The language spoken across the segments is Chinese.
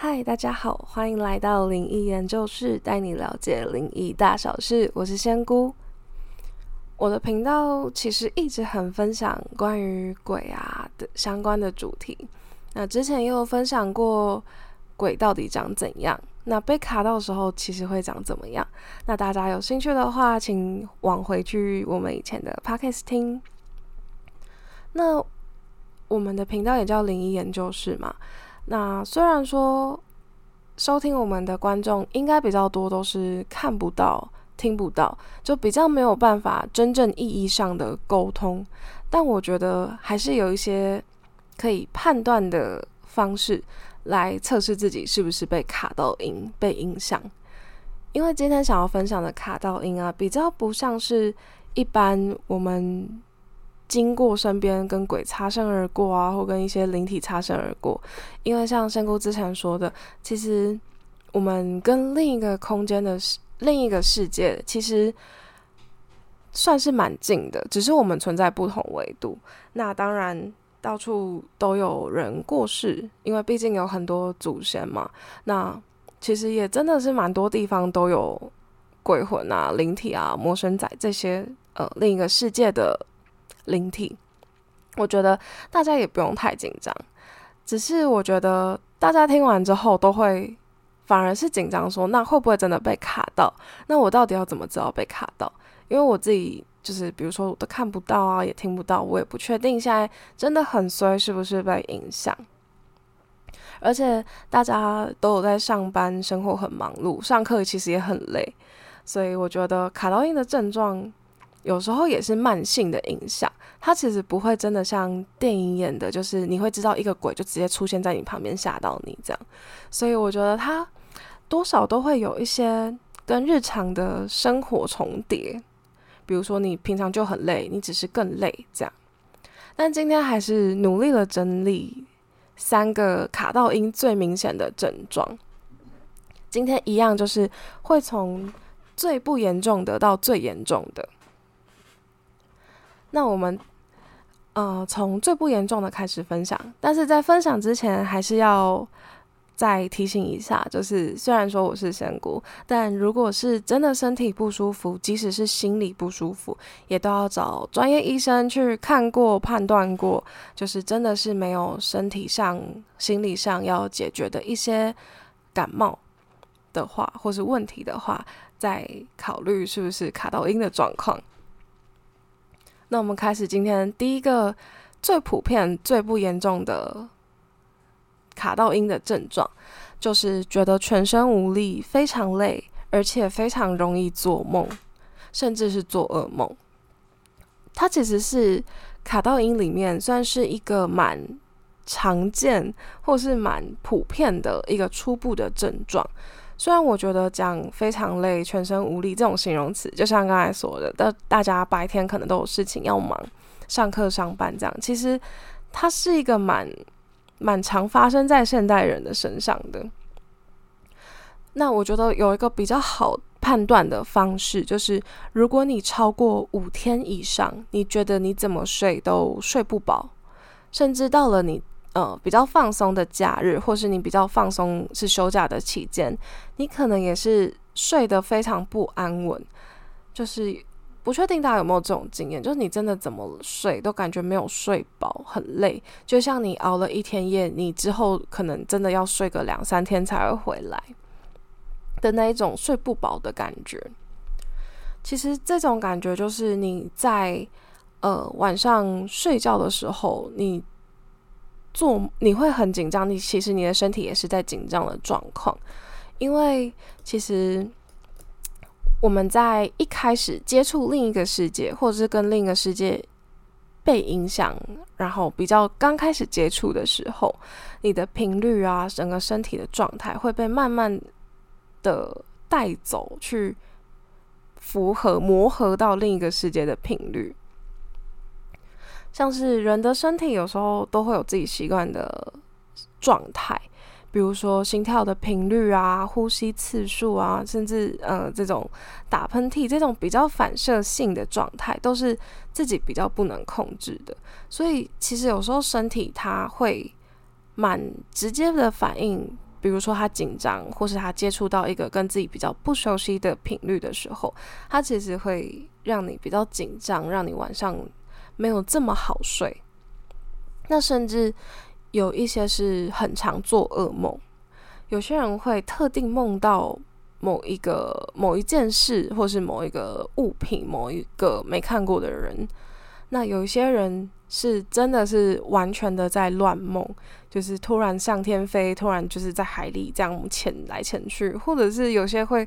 嗨，大家好，欢迎来到灵异研究室，带你了解灵异大小事。我是仙姑。我的频道其实一直很分享关于鬼啊的相关的主题。那之前也有分享过鬼到底长怎样，那被卡到的时候其实会长怎么样。那大家有兴趣的话，请往回去我们以前的 podcast 听。那我们的频道也叫灵异研究室嘛。那虽然说收听我们的观众应该比较多，都是看不到、听不到，就比较没有办法真正意义上的沟通，但我觉得还是有一些可以判断的方式来测试自己是不是被卡到音、被影响。因为今天想要分享的卡到音啊，比较不像是一般我们。经过身边跟鬼擦身而过啊，或跟一些灵体擦身而过，因为像仙姑之前说的，其实我们跟另一个空间的另一个世界，其实算是蛮近的，只是我们存在不同维度。那当然，到处都有人过世，因为毕竟有很多祖先嘛。那其实也真的是蛮多地方都有鬼魂啊、灵体啊、魔神仔这些呃另一个世界的。灵体，我觉得大家也不用太紧张，只是我觉得大家听完之后都会反而是紧张，说那会不会真的被卡到？那我到底要怎么知道被卡到？因为我自己就是比如说我都看不到啊，也听不到，我也不确定现在真的很衰是不是被影响。而且大家都有在上班，生活很忙碌，上课其实也很累，所以我觉得卡到音的症状。有时候也是慢性的影响，它其实不会真的像电影演的，就是你会知道一个鬼就直接出现在你旁边吓到你这样。所以我觉得它多少都会有一些跟日常的生活重叠，比如说你平常就很累，你只是更累这样。但今天还是努力了整理三个卡到音最明显的症状。今天一样就是会从最不严重的到最严重的。那我们，呃，从最不严重的开始分享。但是在分享之前，还是要再提醒一下，就是虽然说我是仙姑，但如果是真的身体不舒服，即使是心理不舒服，也都要找专业医生去看过、判断过，就是真的是没有身体上、心理上要解决的一些感冒的话，或是问题的话，再考虑是不是卡到音的状况。那我们开始今天第一个最普遍、最不严重的卡到音的症状，就是觉得全身无力、非常累，而且非常容易做梦，甚至是做噩梦。它其实是卡到音里面算是一个蛮常见或是蛮普遍的一个初步的症状。虽然我觉得讲非常累、全身无力这种形容词，就像刚才说的，但大家白天可能都有事情要忙，上课、上班这样，其实它是一个蛮蛮常发生在现代人的身上的。那我觉得有一个比较好判断的方式，就是如果你超过五天以上，你觉得你怎么睡都睡不饱，甚至到了你。呃，比较放松的假日，或是你比较放松是休假的期间，你可能也是睡得非常不安稳，就是不确定大家有没有这种经验，就是你真的怎么睡都感觉没有睡饱，很累，就像你熬了一天夜，你之后可能真的要睡个两三天才会回来的那一种睡不饱的感觉。其实这种感觉就是你在呃晚上睡觉的时候，你。做你会很紧张，你其实你的身体也是在紧张的状况，因为其实我们在一开始接触另一个世界，或者是跟另一个世界被影响，然后比较刚开始接触的时候，你的频率啊，整个身体的状态会被慢慢的带走，去符合磨合到另一个世界的频率。像是人的身体有时候都会有自己习惯的状态，比如说心跳的频率啊、呼吸次数啊，甚至呃这种打喷嚏这种比较反射性的状态，都是自己比较不能控制的。所以其实有时候身体它会蛮直接的反应比如说他紧张，或是他接触到一个跟自己比较不熟悉的频率的时候，他其实会让你比较紧张，让你晚上没有这么好睡。那甚至有一些是很常做噩梦，有些人会特定梦到某一个某一件事，或是某一个物品，某一个没看过的人。那有一些人是真的是完全的在乱梦，就是突然向天飞，突然就是在海里这样潜来潜去，或者是有些会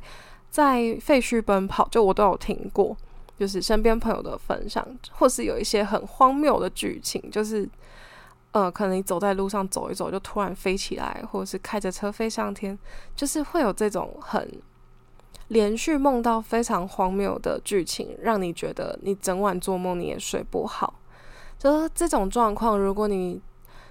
在废墟奔跑，就我都有听过，就是身边朋友的分享，或是有一些很荒谬的剧情，就是呃，可能你走在路上走一走，就突然飞起来，或者是开着车飞上天，就是会有这种很。连续梦到非常荒谬的剧情，让你觉得你整晚做梦你也睡不好。就是这种状况，如果你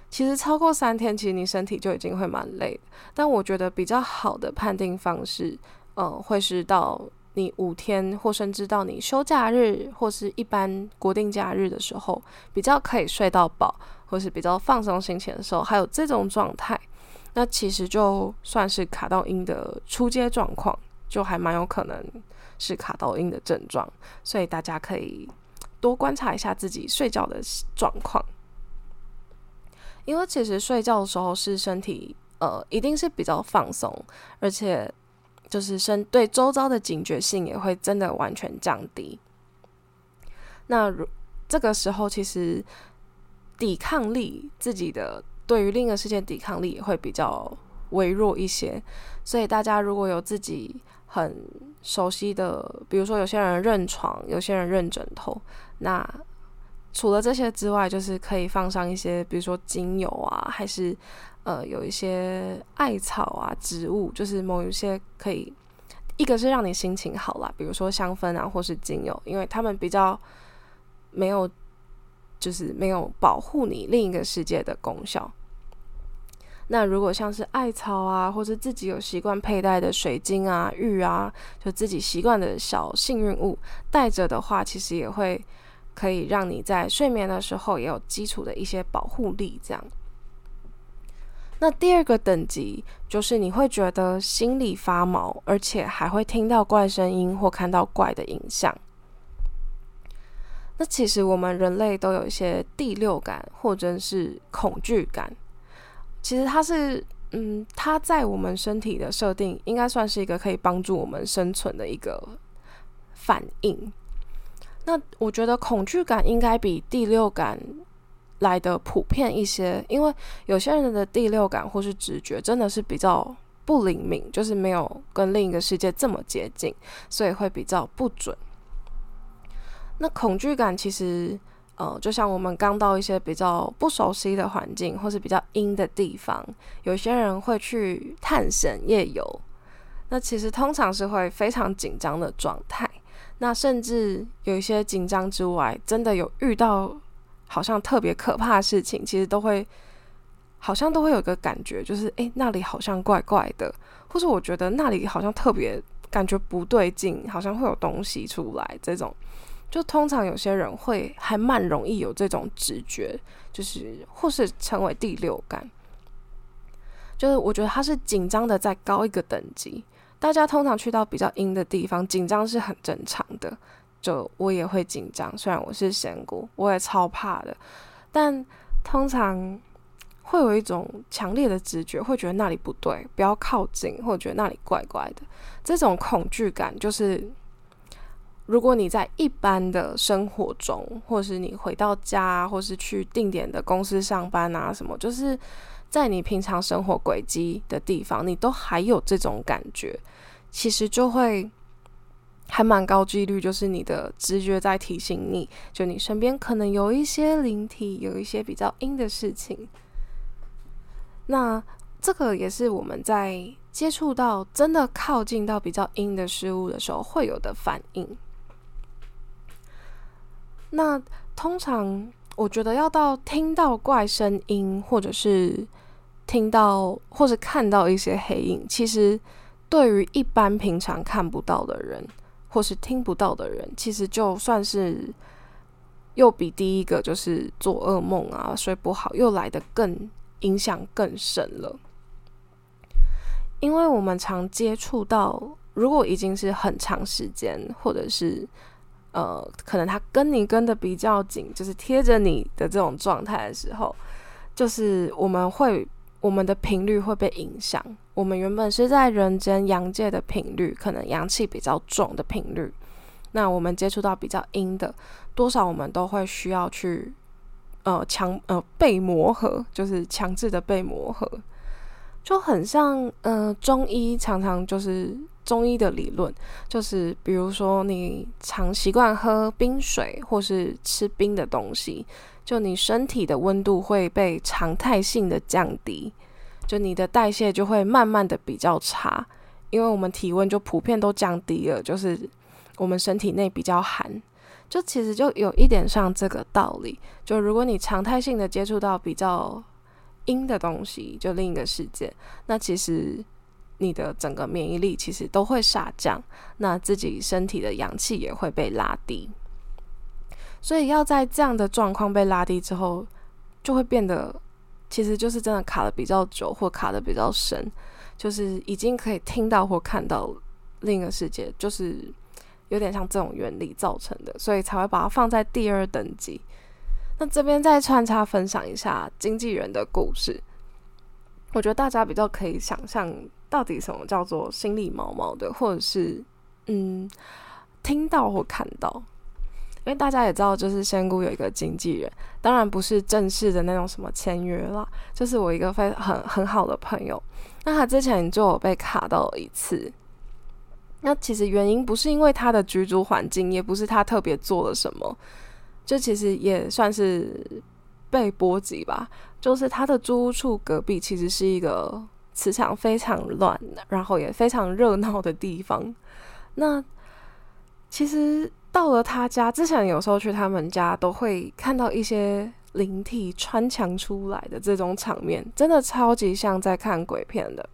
其实超过三天，其实你身体就已经会蛮累。但我觉得比较好的判定方式，呃，会是到你五天，或甚至到你休假日或是一般国定假日的时候，比较可以睡到饱，或是比较放松心情的时候，还有这种状态，那其实就算是卡到阴的出阶状况。就还蛮有可能是卡到音的症状，所以大家可以多观察一下自己睡觉的状况，因为其实睡觉的时候是身体呃一定是比较放松，而且就是身对周遭的警觉性也会真的完全降低。那如这个时候其实抵抗力自己的对于另一个世界抵抗力也会比较微弱一些，所以大家如果有自己。很熟悉的，比如说有些人认床，有些人认枕头。那除了这些之外，就是可以放上一些，比如说精油啊，还是呃有一些艾草啊植物，就是某一些可以，一个是让你心情好啦，比如说香氛啊，或是精油，因为他们比较没有，就是没有保护你另一个世界的功效。那如果像是艾草啊，或者自己有习惯佩戴的水晶啊、玉啊，就自己习惯的小幸运物带着的话，其实也会可以让你在睡眠的时候也有基础的一些保护力。这样。那第二个等级就是你会觉得心里发毛，而且还会听到怪声音或看到怪的影像。那其实我们人类都有一些第六感或者是恐惧感。其实它是，嗯，它在我们身体的设定应该算是一个可以帮助我们生存的一个反应。那我觉得恐惧感应该比第六感来的普遍一些，因为有些人的第六感或是直觉真的是比较不灵敏，就是没有跟另一个世界这么接近，所以会比较不准。那恐惧感其实。呃，就像我们刚到一些比较不熟悉的环境，或是比较阴的地方，有些人会去探险夜游。那其实通常是会非常紧张的状态。那甚至有一些紧张之外，真的有遇到好像特别可怕的事情，其实都会好像都会有个感觉，就是诶，那里好像怪怪的，或者我觉得那里好像特别感觉不对劲，好像会有东西出来这种。就通常有些人会还蛮容易有这种直觉，就是或是成为第六感，就是我觉得他是紧张的再高一个等级。大家通常去到比较阴的地方，紧张是很正常的。就我也会紧张，虽然我是仙姑，我也超怕的，但通常会有一种强烈的直觉，会觉得那里不对，不要靠近，或者觉得那里怪怪的。这种恐惧感就是。如果你在一般的生活中，或是你回到家，或是去定点的公司上班啊，什么，就是在你平常生活轨迹的地方，你都还有这种感觉，其实就会还蛮高几率，就是你的直觉在提醒你，就你身边可能有一些灵体，有一些比较阴的事情。那这个也是我们在接触到真的靠近到比较阴的事物的时候会有的反应。那通常我觉得要到听到怪声音，或者是听到或者看到一些黑影，其实对于一般平常看不到的人，或是听不到的人，其实就算是又比第一个就是做噩梦啊、睡不好又来的更影响更深了。因为我们常接触到，如果已经是很长时间，或者是呃，可能他跟你跟的比较紧，就是贴着你的这种状态的时候，就是我们会我们的频率会被影响。我们原本是在人间阳界的频率，可能阳气比较重的频率，那我们接触到比较阴的，多少我们都会需要去呃强呃被磨合，就是强制的被磨合。就很像，呃，中医常常就是中医的理论，就是比如说你常习惯喝冰水或是吃冰的东西，就你身体的温度会被常态性的降低，就你的代谢就会慢慢的比较差，因为我们体温就普遍都降低了，就是我们身体内比较寒，就其实就有一点像这个道理，就如果你常态性的接触到比较。阴的东西就另一个世界，那其实你的整个免疫力其实都会下降，那自己身体的阳气也会被拉低，所以要在这样的状况被拉低之后，就会变得其实就是真的卡的比较久或卡的比较深，就是已经可以听到或看到另一个世界，就是有点像这种原理造成的，所以才会把它放在第二等级。那这边再穿插分享一下经纪人的故事，我觉得大家比较可以想象到底什么叫做心里毛毛的，或者是嗯听到或看到，因为大家也知道，就是仙姑有一个经纪人，当然不是正式的那种什么签约啦，就是我一个非很很好的朋友，那他之前就有被卡到一次，那其实原因不是因为他的居住环境，也不是他特别做了什么。这其实也算是被波及吧，就是他的租屋处隔壁其实是一个磁场非常乱，然后也非常热闹的地方。那其实到了他家之前，有时候去他们家都会看到一些灵体穿墙出来的这种场面，真的超级像在看鬼片的。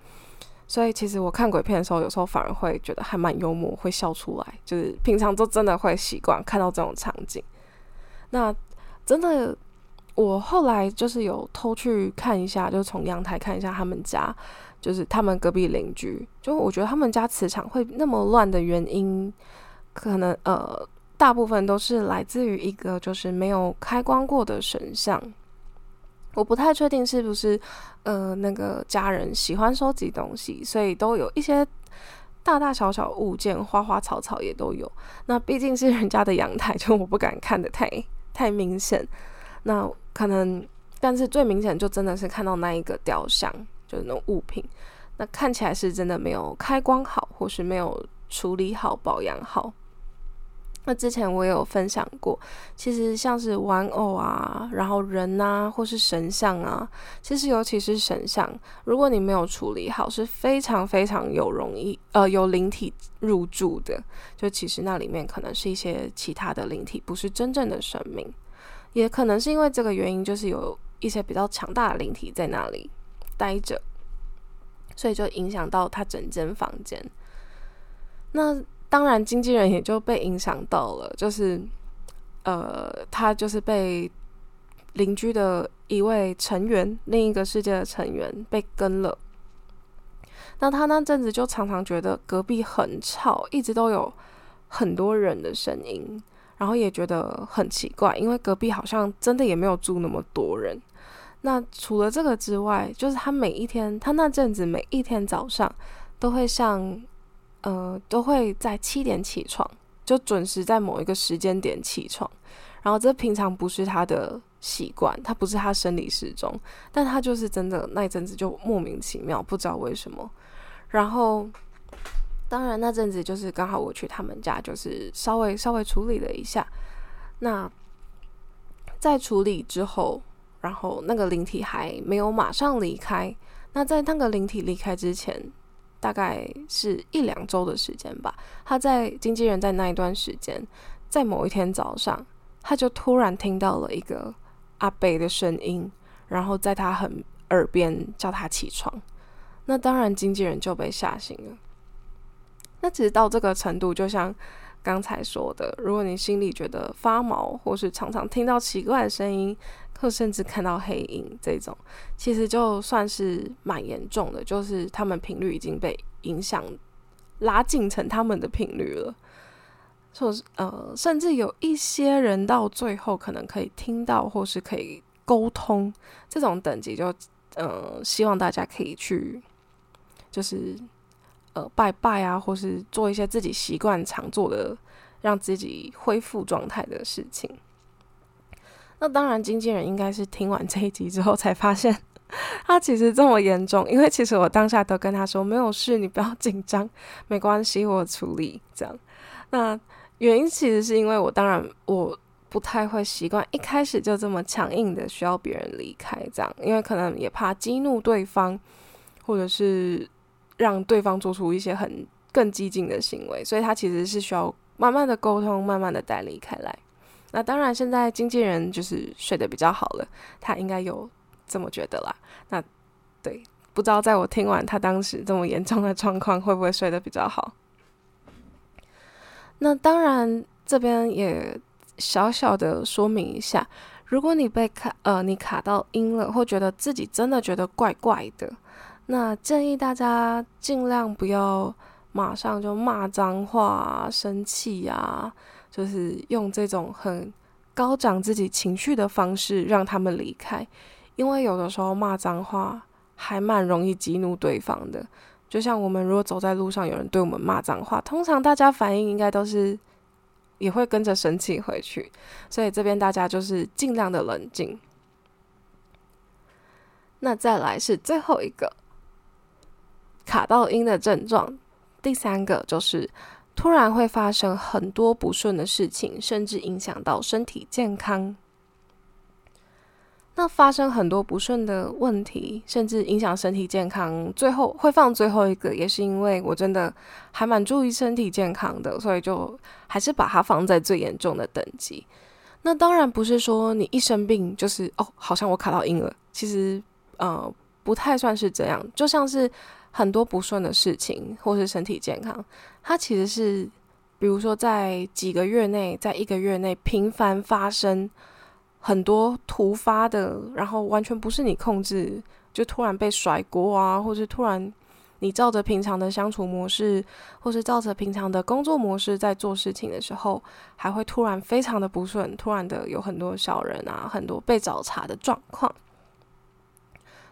所以其实我看鬼片的时候，有时候反而会觉得还蛮幽默，会笑出来。就是平常都真的会习惯看到这种场景。那真的，我后来就是有偷去看一下，就从阳台看一下他们家，就是他们隔壁邻居。就我觉得他们家磁场会那么乱的原因，可能呃大部分都是来自于一个就是没有开光过的神像。我不太确定是不是呃那个家人喜欢收集东西，所以都有一些大大小小物件、花花草草也都有。那毕竟是人家的阳台，就我不敢看的太。太明显，那可能，但是最明显就真的是看到那一个雕像，就是那种物品，那看起来是真的没有开光好，或是没有处理好、保养好。那之前我也有分享过，其实像是玩偶啊，然后人啊，或是神像啊，其实尤其是神像，如果你没有处理好，是非常非常有容易呃有灵体入住的。就其实那里面可能是一些其他的灵体，不是真正的神明，也可能是因为这个原因，就是有一些比较强大的灵体在那里待着，所以就影响到他整间房间。那。当然，经纪人也就被影响到了，就是，呃，他就是被邻居的一位成员，另一个世界的成员被跟了。那他那阵子就常常觉得隔壁很吵，一直都有很多人的声音，然后也觉得很奇怪，因为隔壁好像真的也没有住那么多人。那除了这个之外，就是他每一天，他那阵子每一天早上都会像。呃，都会在七点起床，就准时在某一个时间点起床。然后这平常不是他的习惯，他不是他生理时钟，但他就是真的那一阵子就莫名其妙，不知道为什么。然后，当然那阵子就是刚好我去他们家，就是稍微稍微处理了一下。那在处理之后，然后那个灵体还没有马上离开。那在那个灵体离开之前。大概是一两周的时间吧。他在经纪人在那一段时间，在某一天早上，他就突然听到了一个阿北的声音，然后在他很耳边叫他起床。那当然，经纪人就被吓醒了。那其实到这个程度，就像刚才说的，如果你心里觉得发毛，或是常常听到奇怪的声音，或甚至看到黑影这种，其实就算是蛮严重的，就是他们频率已经被影响，拉近成他们的频率了。说是呃，甚至有一些人到最后可能可以听到，或是可以沟通，这种等级就呃，希望大家可以去，就是呃拜拜啊，或是做一些自己习惯常做的，让自己恢复状态的事情。那当然，经纪人应该是听完这一集之后才发现他其实这么严重，因为其实我当下都跟他说没有事，你不要紧张，没关系，我处理这样。那原因其实是因为我当然我不太会习惯一开始就这么强硬的需要别人离开这样，因为可能也怕激怒对方，或者是让对方做出一些很更激进的行为，所以他其实是需要慢慢的沟通，慢慢的带离开来。那当然现在经纪人就是睡得比较好了，他应该有这么觉得啦。那对，不知道在我听完他当时这么严重的状况，会不会睡得比较好？那当然，这边也小小的说明一下，如果你被卡呃你卡到音了，或觉得自己真的觉得怪怪的，那建议大家尽量不要马上就骂脏话、啊生气啊，就是用这种很高涨自己情绪的方式让他们离开，因为有的时候骂脏话还蛮容易激怒对方的。就像我们如果走在路上，有人对我们骂脏话，通常大家反应应该都是也会跟着生气回去，所以这边大家就是尽量的冷静。那再来是最后一个卡到音的症状，第三个就是突然会发生很多不顺的事情，甚至影响到身体健康。那发生很多不顺的问题，甚至影响身体健康，最后会放最后一个，也是因为我真的还蛮注意身体健康的，所以就还是把它放在最严重的等级。那当然不是说你一生病就是哦，好像我卡到音了，其实呃不太算是这样，就像是很多不顺的事情或是身体健康，它其实是比如说在几个月内，在一个月内频繁发生。很多突发的，然后完全不是你控制，就突然被甩锅啊，或是突然你照着平常的相处模式，或是照着平常的工作模式在做事情的时候，还会突然非常的不顺，突然的有很多小人啊，很多被找茬的状况。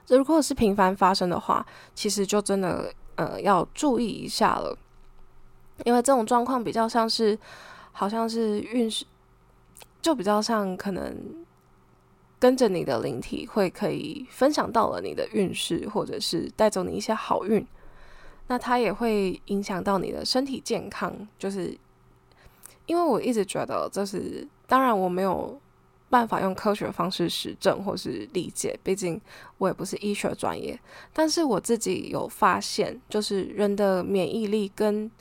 如果是频繁发生的话，其实就真的呃要注意一下了，因为这种状况比较像是，好像是运势，就比较像可能。跟着你的灵体会可以分享到了你的运势，或者是带走你一些好运。那它也会影响到你的身体健康，就是因为我一直觉得，就是当然我没有办法用科学方式实证或是理解，毕竟我也不是医学专业。但是我自己有发现，就是人的免疫力跟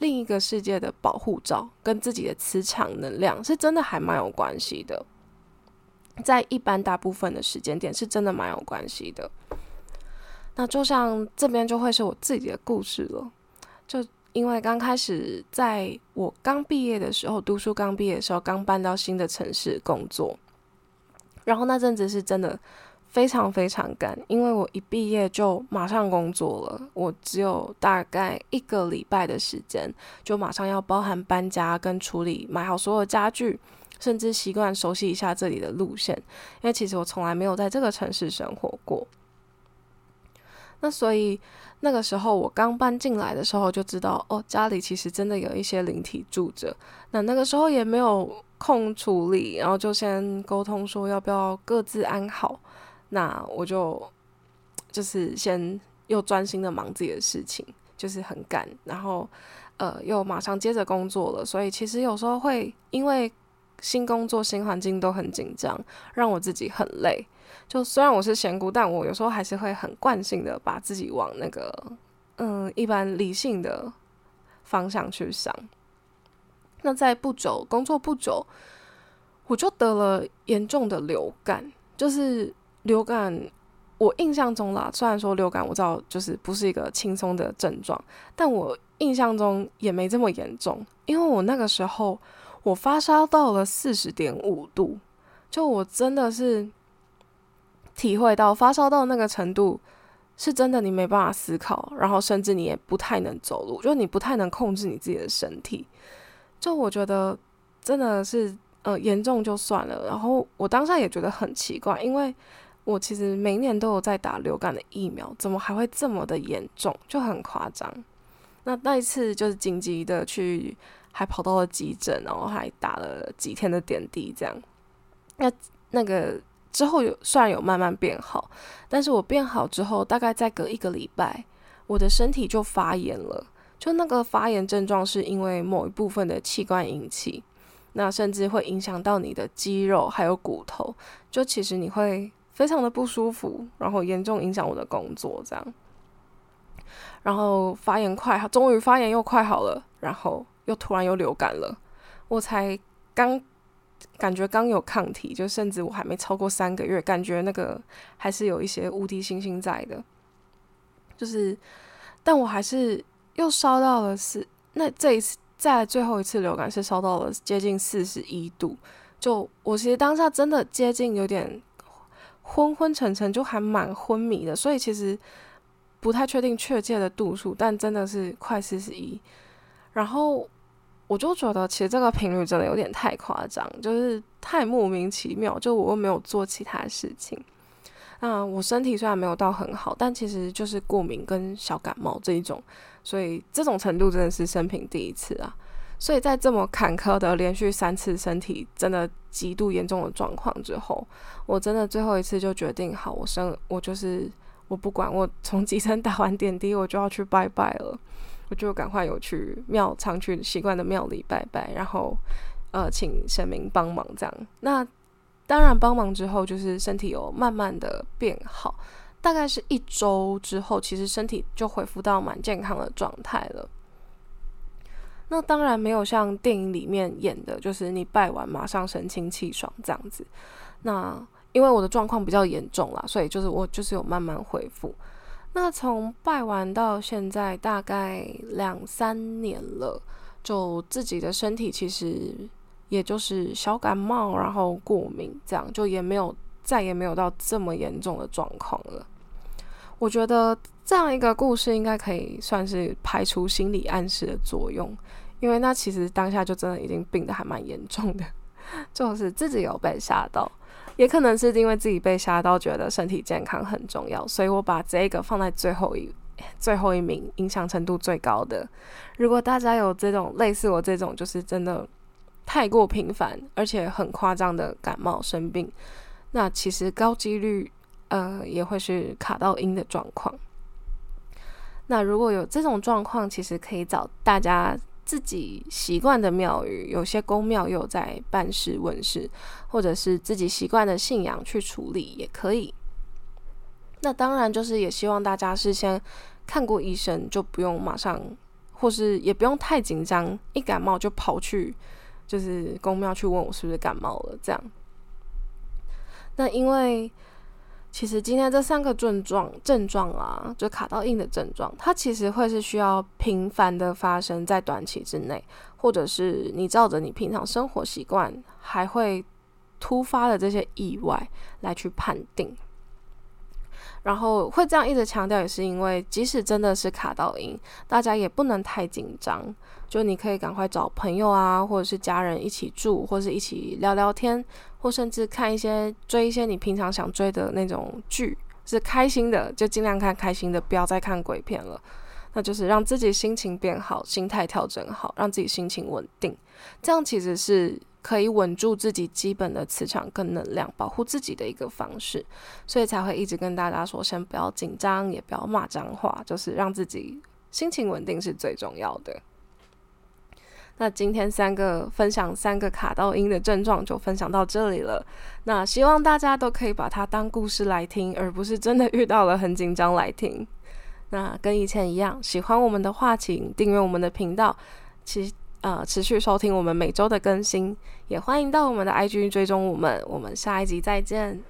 另一个世界的保护罩，跟自己的磁场能量，是真的还蛮有关系的。在一般大部分的时间点，是真的蛮有关系的。那就像这边就会是我自己的故事了。就因为刚开始在我刚毕业的时候，读书刚毕业的时候，刚搬到新的城市工作，然后那阵子是真的非常非常赶，因为我一毕业就马上工作了，我只有大概一个礼拜的时间，就马上要包含搬家跟处理买好所有家具。甚至习惯熟悉一下这里的路线，因为其实我从来没有在这个城市生活过。那所以那个时候我刚搬进来的时候就知道，哦，家里其实真的有一些灵体住着。那那个时候也没有空处理，然后就先沟通说要不要各自安好。那我就就是先又专心的忙自己的事情，就是很赶，然后呃又马上接着工作了。所以其实有时候会因为新工作、新环境都很紧张，让我自己很累。就虽然我是仙姑，但我有时候还是会很惯性的把自己往那个嗯一般理性的方向去想。那在不久工作不久，我就得了严重的流感。就是流感，我印象中啦，虽然说流感我知道就是不是一个轻松的症状，但我印象中也没这么严重，因为我那个时候我发烧到了四十点五度，就我真的是体会到发烧到那个程度，是真的你没办法思考，然后甚至你也不太能走路，就你不太能控制你自己的身体，就我觉得真的是呃严重就算了，然后我当下也觉得很奇怪，因为。我其实每年都有在打流感的疫苗，怎么还会这么的严重？就很夸张。那那一次就是紧急的去，还跑到了急诊，然后还打了几天的点滴，这样。那那个之后有虽然有慢慢变好，但是我变好之后，大概再隔一个礼拜，我的身体就发炎了。就那个发炎症状是因为某一部分的器官引起，那甚至会影响到你的肌肉还有骨头。就其实你会。非常的不舒服，然后严重影响我的工作，这样，然后发炎快好，终于发炎又快好了，然后又突然又流感了，我才刚感觉刚有抗体，就甚至我还没超过三个月，感觉那个还是有一些无敌星星在的，就是，但我还是又烧到了四，那这一次再最后一次流感是烧到了接近四十一度，就我其实当下真的接近有点。昏昏沉沉，就还蛮昏迷的，所以其实不太确定确切的度数，但真的是快四十一。然后我就觉得，其实这个频率真的有点太夸张，就是太莫名其妙。就我又没有做其他事情，那我身体虽然没有到很好，但其实就是过敏跟小感冒这一种，所以这种程度真的是生平第一次啊。所以在这么坎坷的连续三次身体真的极度严重的状况之后，我真的最后一次就决定好，我生我就是我不管，我从 急诊打完点滴，我就要去拜拜了，我就赶快有去庙常去习惯的庙里拜拜，然后呃请神明帮忙这样。那当然帮忙之后，就是身体有慢慢的变好，大概是一周之后，其实身体就恢复到蛮健康的状态了。那当然没有像电影里面演的，就是你拜完马上神清气爽这样子。那因为我的状况比较严重啦，所以就是我就是有慢慢恢复。那从拜完到现在大概两三年了，就自己的身体其实也就是小感冒，然后过敏这样，就也没有再也没有到这么严重的状况了。我觉得这样一个故事应该可以算是排除心理暗示的作用。因为那其实当下就真的已经病得还蛮严重的，就是自己有被吓到，也可能是因为自己被吓到，觉得身体健康很重要，所以我把这个放在最后一最后一名，影响程度最高的。如果大家有这种类似我这种，就是真的太过频繁而且很夸张的感冒生病，那其实高几率呃也会是卡到阴的状况。那如果有这种状况，其实可以找大家。自己习惯的庙宇，有些宫庙又在办事问事，或者是自己习惯的信仰去处理也可以。那当然就是也希望大家事先看过医生，就不用马上，或是也不用太紧张，一感冒就跑去就是宫庙去问我是不是感冒了这样。那因为。其实今天这三个症状症状啊，就卡到硬的症状，它其实会是需要频繁的发生在短期之内，或者是你照着你平常生活习惯，还会突发的这些意外来去判定。然后会这样一直强调，也是因为即使真的是卡到音，大家也不能太紧张。就你可以赶快找朋友啊，或者是家人一起住，或是一起聊聊天，或甚至看一些追一些你平常想追的那种剧，是开心的，就尽量看开心的，不要再看鬼片了。那就是让自己心情变好，心态调整好，让自己心情稳定，这样其实是。可以稳住自己基本的磁场跟能量，保护自己的一个方式，所以才会一直跟大家说，先不要紧张，也不要骂脏话，就是让自己心情稳定是最重要的。那今天三个分享三个卡到音的症状就分享到这里了。那希望大家都可以把它当故事来听，而不是真的遇到了很紧张来听。那跟以前一样，喜欢我们的话，请订阅我们的频道。其实。呃，持续收听我们每周的更新，也欢迎到我们的 IG 追踪我们。我们下一集再见。